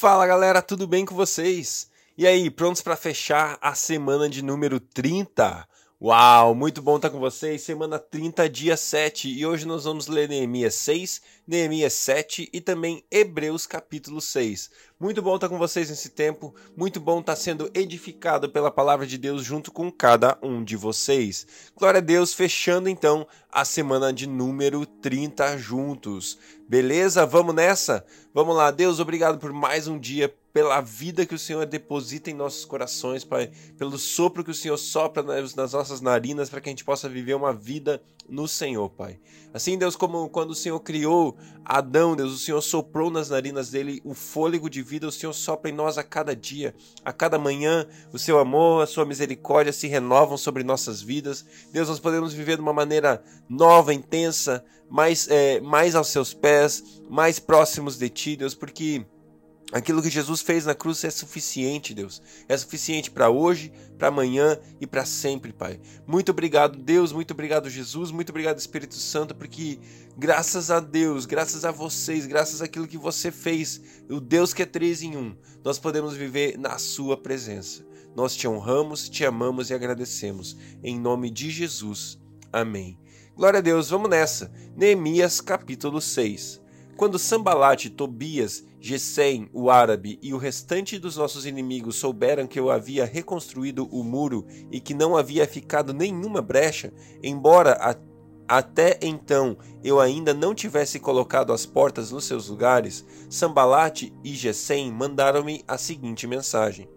Fala galera, tudo bem com vocês? E aí, prontos para fechar a semana de número 30? Uau, muito bom estar com vocês. Semana 30, dia 7. E hoje nós vamos ler Neemias 6, Neemias 7 e também Hebreus capítulo 6. Muito bom estar com vocês nesse tempo. Muito bom estar sendo edificado pela palavra de Deus junto com cada um de vocês. Glória a Deus, fechando então a semana de número 30 juntos. Beleza? Vamos nessa? Vamos lá. Deus, obrigado por mais um dia pela vida que o Senhor deposita em nossos corações, Pai, pelo sopro que o Senhor sopra nas, nossas narinas para que a gente possa viver uma vida no Senhor, Pai. Assim, Deus, como quando o Senhor criou Adão, Deus, o Senhor soprou nas narinas dele o fôlego de vida, o Senhor sopra em nós a cada dia, a cada manhã, o seu amor, a sua misericórdia se renovam sobre nossas vidas. Deus, nós podemos viver de uma maneira nova, intensa, mais, é, mais aos seus pés, mais próximos de Ti, Deus, porque Aquilo que Jesus fez na cruz é suficiente, Deus. É suficiente para hoje, para amanhã e para sempre, Pai. Muito obrigado, Deus. Muito obrigado, Jesus. Muito obrigado, Espírito Santo, porque graças a Deus, graças a vocês, graças àquilo que você fez, o Deus que é três em um, nós podemos viver na Sua presença. Nós te honramos, te amamos e agradecemos. Em nome de Jesus. Amém. Glória a Deus. Vamos nessa. Neemias capítulo 6. Quando Sambalate, Tobias, Gesem, o árabe, e o restante dos nossos inimigos souberam que eu havia reconstruído o muro e que não havia ficado nenhuma brecha, embora a, até então eu ainda não tivesse colocado as portas nos seus lugares, Sambalate e Gesem mandaram-me a seguinte mensagem: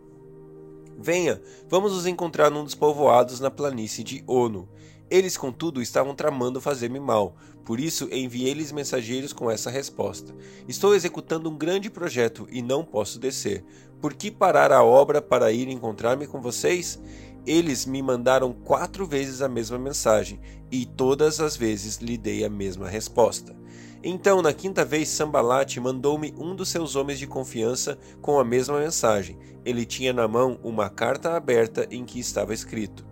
Venha, vamos nos encontrar num dos povoados na planície de Ono. Eles, contudo, estavam tramando fazer-me mal, por isso enviei-lhes mensageiros com essa resposta: Estou executando um grande projeto e não posso descer. Por que parar a obra para ir encontrar-me com vocês? Eles me mandaram quatro vezes a mesma mensagem, e todas as vezes lhe dei a mesma resposta. Então, na quinta vez, Sambalate mandou-me um dos seus homens de confiança com a mesma mensagem. Ele tinha na mão uma carta aberta em que estava escrito: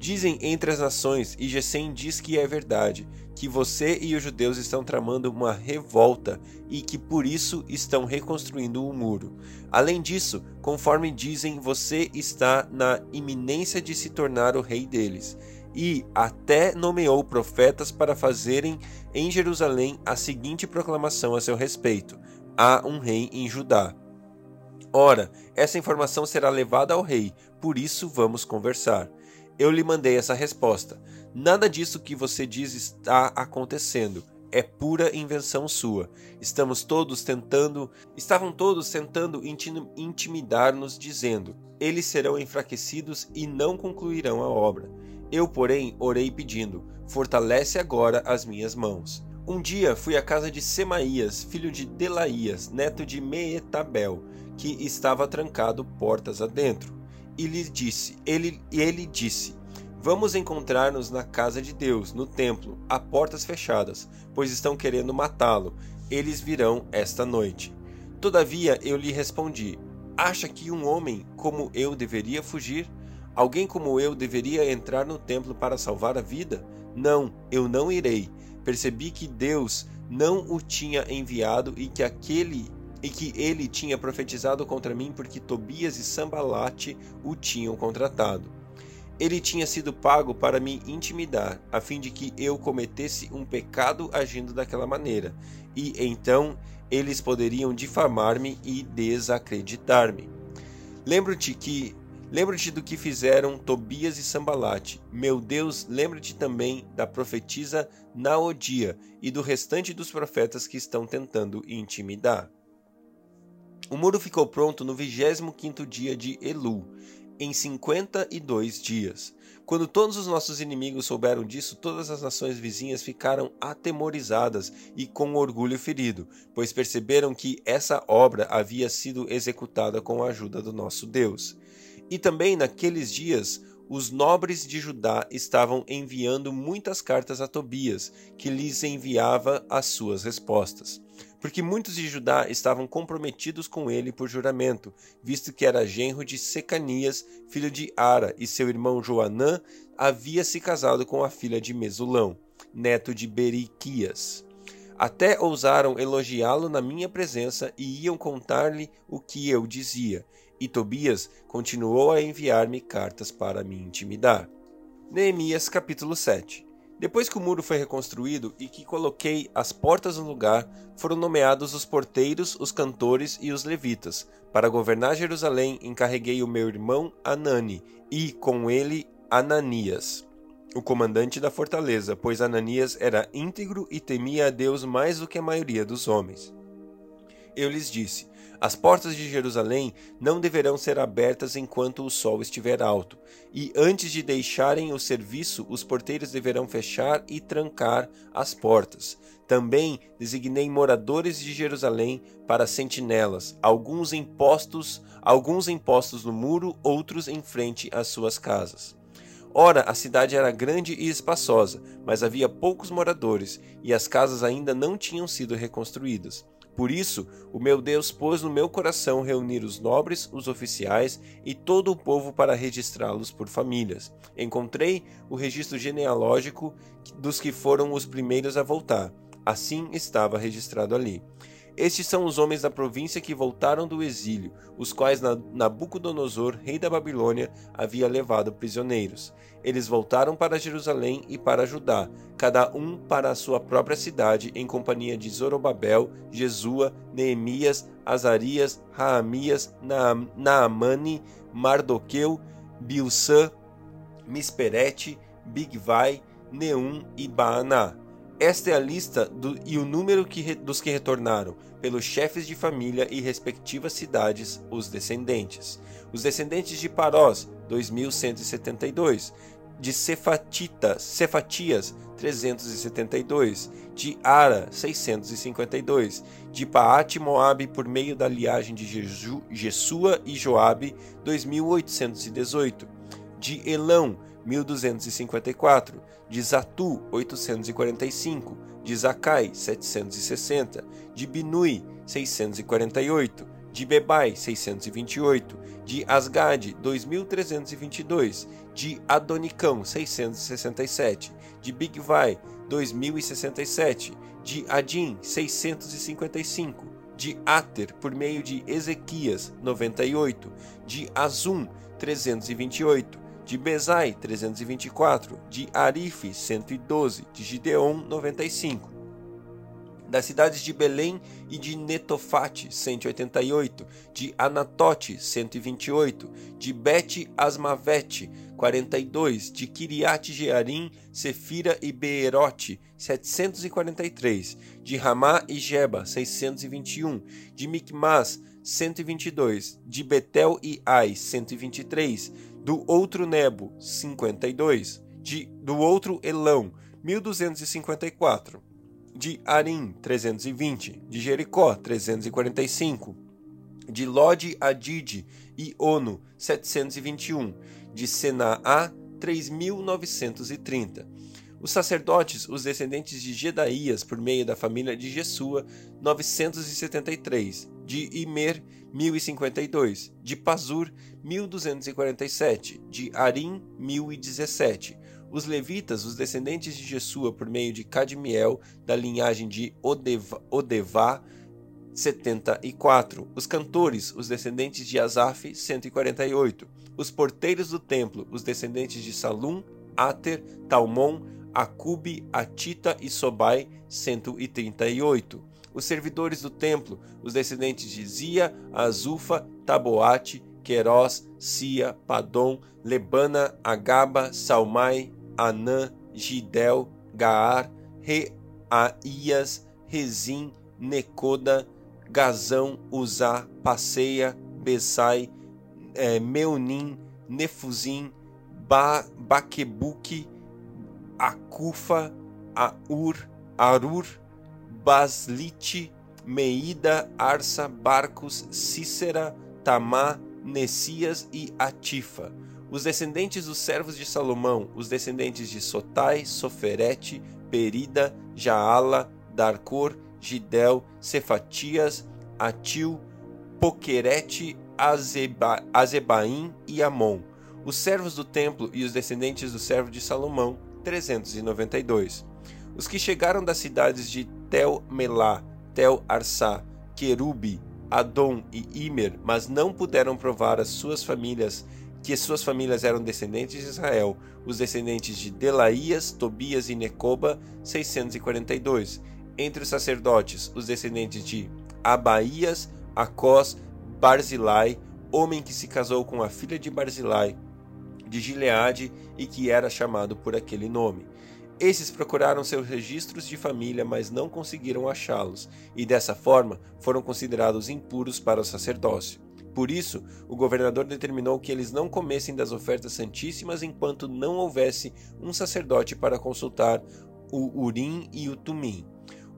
Dizem entre as nações, e Gesem diz que é verdade, que você e os judeus estão tramando uma revolta e que por isso estão reconstruindo o muro. Além disso, conforme dizem, você está na iminência de se tornar o rei deles. E até nomeou profetas para fazerem em Jerusalém a seguinte proclamação a seu respeito: Há um rei em Judá. Ora, essa informação será levada ao rei, por isso vamos conversar. Eu lhe mandei essa resposta. Nada disso que você diz está acontecendo. É pura invenção sua. Estamos todos tentando, estavam todos tentando intimidar-nos dizendo: eles serão enfraquecidos e não concluirão a obra. Eu, porém, orei pedindo: fortalece agora as minhas mãos. Um dia fui à casa de Semaías, filho de Delaías, neto de Meetabel, que estava trancado portas adentro e lhe disse: ele, ele disse: Vamos encontrar-nos na casa de Deus, no templo, a portas fechadas, pois estão querendo matá-lo. Eles virão esta noite. Todavia eu lhe respondi: Acha que um homem como eu deveria fugir? Alguém como eu deveria entrar no templo para salvar a vida? Não, eu não irei. Percebi que Deus não o tinha enviado e que aquele e que ele tinha profetizado contra mim porque Tobias e Sambalate o tinham contratado. Ele tinha sido pago para me intimidar, a fim de que eu cometesse um pecado agindo daquela maneira, e então eles poderiam difamar-me e desacreditar-me. Lembro-te que Lembra-te do que fizeram Tobias e Sambalate. Meu Deus, lembra-te também da profetisa Naodia e do restante dos profetas que estão tentando intimidar. O muro ficou pronto no 25º dia de Elu, em 52 dias. Quando todos os nossos inimigos souberam disso, todas as nações vizinhas ficaram atemorizadas e com orgulho ferido, pois perceberam que essa obra havia sido executada com a ajuda do nosso Deus. E também naqueles dias, os nobres de Judá estavam enviando muitas cartas a Tobias, que lhes enviava as suas respostas porque muitos de Judá estavam comprometidos com ele por juramento, visto que era genro de Secanias, filho de Ara, e seu irmão Joanã havia se casado com a filha de Mesulão, neto de Beriquias. Até ousaram elogiá-lo na minha presença e iam contar-lhe o que eu dizia. E Tobias continuou a enviar-me cartas para me intimidar. Neemias capítulo 7 Depois que o muro foi reconstruído e que coloquei as portas no lugar, foram nomeados os porteiros, os cantores e os levitas. Para governar Jerusalém, encarreguei o meu irmão Anani e, com ele, Ananias o comandante da fortaleza, pois Ananias era íntegro e temia a Deus mais do que a maioria dos homens. Eu lhes disse: As portas de Jerusalém não deverão ser abertas enquanto o sol estiver alto, e antes de deixarem o serviço, os porteiros deverão fechar e trancar as portas. Também designei moradores de Jerusalém para sentinelas, alguns impostos, alguns impostos no muro, outros em frente às suas casas. Ora, a cidade era grande e espaçosa, mas havia poucos moradores, e as casas ainda não tinham sido reconstruídas. Por isso, o meu Deus pôs no meu coração reunir os nobres, os oficiais e todo o povo para registrá-los por famílias. Encontrei o registro genealógico dos que foram os primeiros a voltar. Assim estava registrado ali. Estes são os homens da província que voltaram do exílio, os quais Nabucodonosor, rei da Babilônia, havia levado prisioneiros. Eles voltaram para Jerusalém e para Judá, cada um para a sua própria cidade, em companhia de Zorobabel, Jesua, Neemias, Azarias, Raamias, Naamani, Mardoqueu, Bilsã, Misperete, Bigvai, Neum e Baaná esta é a lista do, e o número que, dos que retornaram, pelos chefes de família e respectivas cidades, os descendentes. Os descendentes de Parós, 2172. De Cefatitas, Cefatias, 372. De Ara, 652. De Paate Moabe, por meio da liagem de Jesua e Joabe, 2818. De Elão, 1254, de Zatu 845, de Zacai 760, de Binui 648, de Bebai 628, de Asgade 2322, de Adonicão 667, de Bigvai 2067, de Adim 655, de Ater por meio de Ezequias 98, de Azum 328, de Bezai 324, de Arife 112, de Gideon 95. Das cidades de Belém e de Netofate 188, de Anatote 128, de Bet Asmavete 42, de Kiriat Jearim, Sefira e Beerote 743, de Ramá e Jeba 621, de Micmas 122, de Betel e Ai 123, do outro Nebo, 52, de, do outro Elão, 1254, de Arim, 320, de Jericó, 345, de Lode Adid e Ono, 721, de Senaá, 3930. Os sacerdotes, os descendentes de Gedaías, por meio da família de Jesua, 973, de Imer, 1052, de Pazur, 1247, de Arim, 1017. Os levitas, os descendentes de Jesua, por meio de Cadmiel, da linhagem de Odeva, Odevá, 74. Os cantores, os descendentes de Asaf, 148. Os porteiros do templo, os descendentes de Salum, Ater, Talmon, Acube, Atita e Sobai, 138 os servidores do templo, os descendentes de Zia, Azufa, Taboate, Querós, Sia, Padom, Lebana, Agaba, Salmai, Anã, Gidel, Gaar, Reaías, Rezim, Necoda, Gazão, Uzá, Passeia, Besai, é, Meunim, Nefuzim, ba, Baquebuque, Acufa, Aur, Arur, Baslite, Meida, Arsa, Barcos, Cícera, Tamá, Nessias e Atifa. Os descendentes dos servos de Salomão, os descendentes de Sotai, Soferete, Perida, Jaala, Darcor, Gidel, Cefatias, Atil, Poquerete, Azeba, Azebaim e Amon. Os servos do templo e os descendentes do servo de Salomão, 392. Os que chegaram das cidades de Tel Melá, Tel Arsá, Querube, Adom e Imer, mas não puderam provar as suas famílias que suas famílias eram descendentes de Israel, os descendentes de Delaías, Tobias e Necoba, 642. Entre os sacerdotes, os descendentes de Abaías, Acós, Barzilai, homem que se casou com a filha de Barzilai, de Gileade e que era chamado por aquele nome. Esses procuraram seus registros de família, mas não conseguiram achá-los, e dessa forma foram considerados impuros para o sacerdócio. Por isso, o governador determinou que eles não comessem das ofertas santíssimas enquanto não houvesse um sacerdote para consultar o Urim e o Tumim.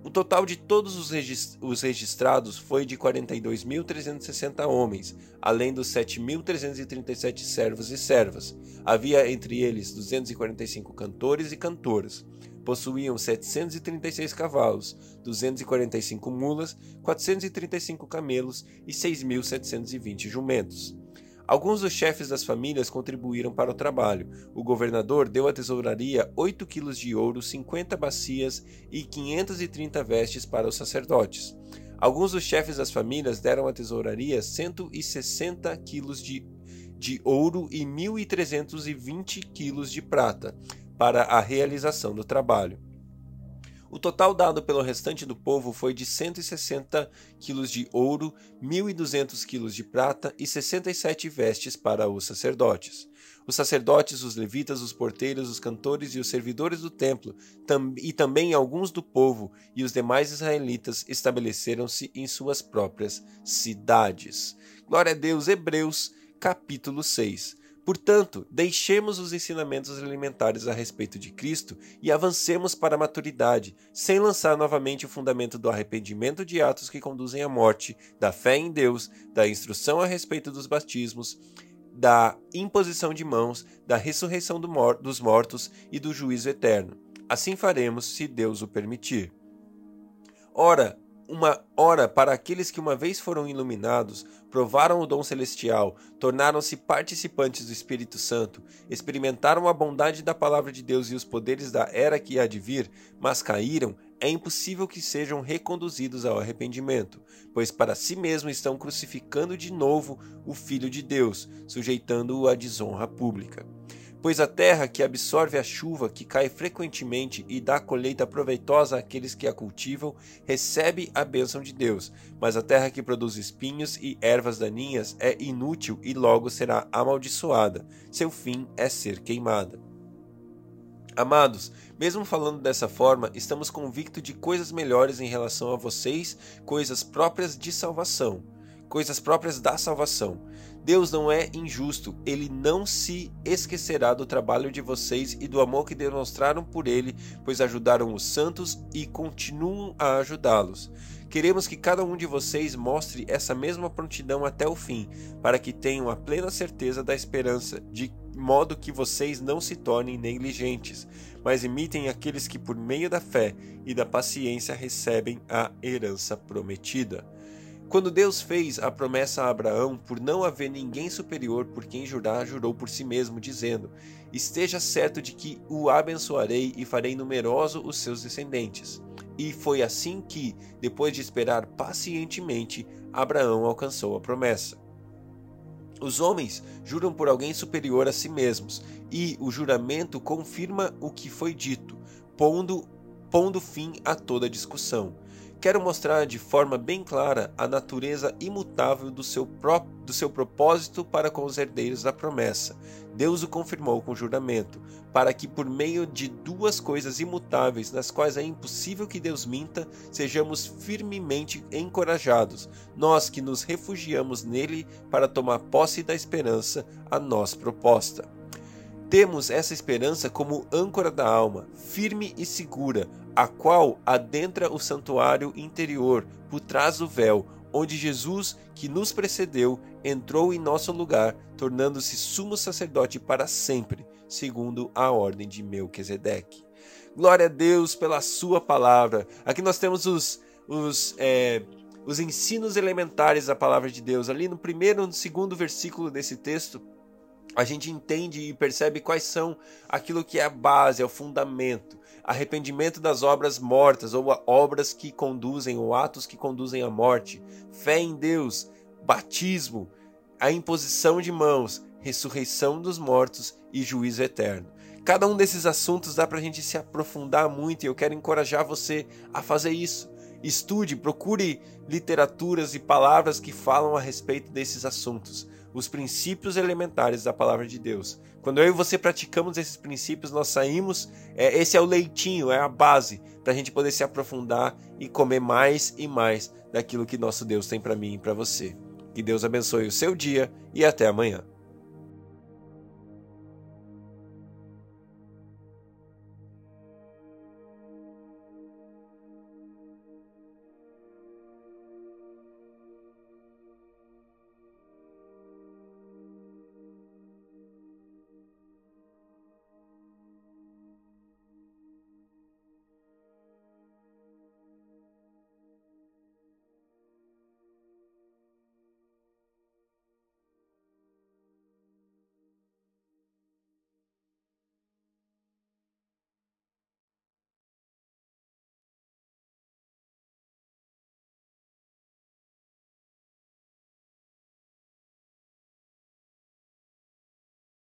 O total de todos os, registrados foi de 42.360 homens, além dos 7.337 servos e servas. Havia entre eles 245 cantores e cantoras. Possuíam 736 cavalos, 245 mulas, 435 camelos e 6.720 jumentos. Alguns dos chefes das famílias contribuíram para o trabalho. O governador deu à tesouraria 8 quilos de ouro, 50 bacias e 530 vestes para os sacerdotes. Alguns dos chefes das famílias deram à tesouraria 160 quilos de, de ouro e 1.320 quilos de prata para a realização do trabalho. O total dado pelo restante do povo foi de 160 quilos de ouro, 1.200 quilos de prata e 67 vestes para os sacerdotes. Os sacerdotes, os levitas, os porteiros, os cantores e os servidores do templo, tam e também alguns do povo e os demais israelitas estabeleceram-se em suas próprias cidades. Glória a Deus, Hebreus, capítulo 6. Portanto, deixemos os ensinamentos elementares a respeito de Cristo e avancemos para a maturidade, sem lançar novamente o fundamento do arrependimento de atos que conduzem à morte, da fé em Deus, da instrução a respeito dos batismos, da imposição de mãos, da ressurreição do mor dos mortos e do juízo eterno. Assim faremos, se Deus o permitir. Ora, uma hora para aqueles que uma vez foram iluminados, provaram o dom celestial, tornaram-se participantes do Espírito Santo, experimentaram a bondade da palavra de Deus e os poderes da era que há de vir, mas caíram, é impossível que sejam reconduzidos ao arrependimento, pois para si mesmo estão crucificando de novo o Filho de Deus, sujeitando-o à desonra pública. Pois a terra que absorve a chuva que cai frequentemente e dá colheita proveitosa àqueles que a cultivam, recebe a bênção de Deus. Mas a terra que produz espinhos e ervas daninhas é inútil e logo será amaldiçoada. Seu fim é ser queimada. Amados, mesmo falando dessa forma, estamos convictos de coisas melhores em relação a vocês, coisas próprias de salvação, coisas próprias da salvação. Deus não é injusto, ele não se esquecerá do trabalho de vocês e do amor que demonstraram por ele, pois ajudaram os santos e continuam a ajudá-los. Queremos que cada um de vocês mostre essa mesma prontidão até o fim, para que tenham a plena certeza da esperança, de modo que vocês não se tornem negligentes, mas imitem aqueles que, por meio da fé e da paciência, recebem a herança prometida. Quando Deus fez a promessa a Abraão, por não haver ninguém superior por quem jurar, jurou por si mesmo, dizendo: Esteja certo de que o abençoarei e farei numeroso os seus descendentes. E foi assim que, depois de esperar pacientemente, Abraão alcançou a promessa. Os homens juram por alguém superior a si mesmos, e o juramento confirma o que foi dito, pondo, pondo fim a toda discussão. Quero mostrar de forma bem clara a natureza imutável do seu, pró do seu propósito para com os herdeiros da promessa. Deus o confirmou com juramento, para que, por meio de duas coisas imutáveis, nas quais é impossível que Deus minta, sejamos firmemente encorajados, nós que nos refugiamos nele para tomar posse da esperança a nós proposta. Temos essa esperança como âncora da alma, firme e segura, a qual adentra o santuário interior, por trás do véu, onde Jesus, que nos precedeu, entrou em nosso lugar, tornando-se sumo sacerdote para sempre, segundo a ordem de Melquisedeque. Glória a Deus pela sua palavra. Aqui nós temos os, os, é, os ensinos elementares da palavra de Deus. Ali no primeiro e no segundo versículo desse texto, a gente entende e percebe quais são aquilo que é a base, é o fundamento. Arrependimento das obras mortas ou obras que conduzem ou atos que conduzem à morte, fé em Deus, batismo, a imposição de mãos, ressurreição dos mortos e juízo eterno. Cada um desses assuntos dá para a gente se aprofundar muito e eu quero encorajar você a fazer isso. Estude, procure literaturas e palavras que falam a respeito desses assuntos, os princípios elementares da palavra de Deus. Quando eu e você praticamos esses princípios, nós saímos. É, esse é o leitinho, é a base para a gente poder se aprofundar e comer mais e mais daquilo que nosso Deus tem para mim e para você. Que Deus abençoe o seu dia e até amanhã.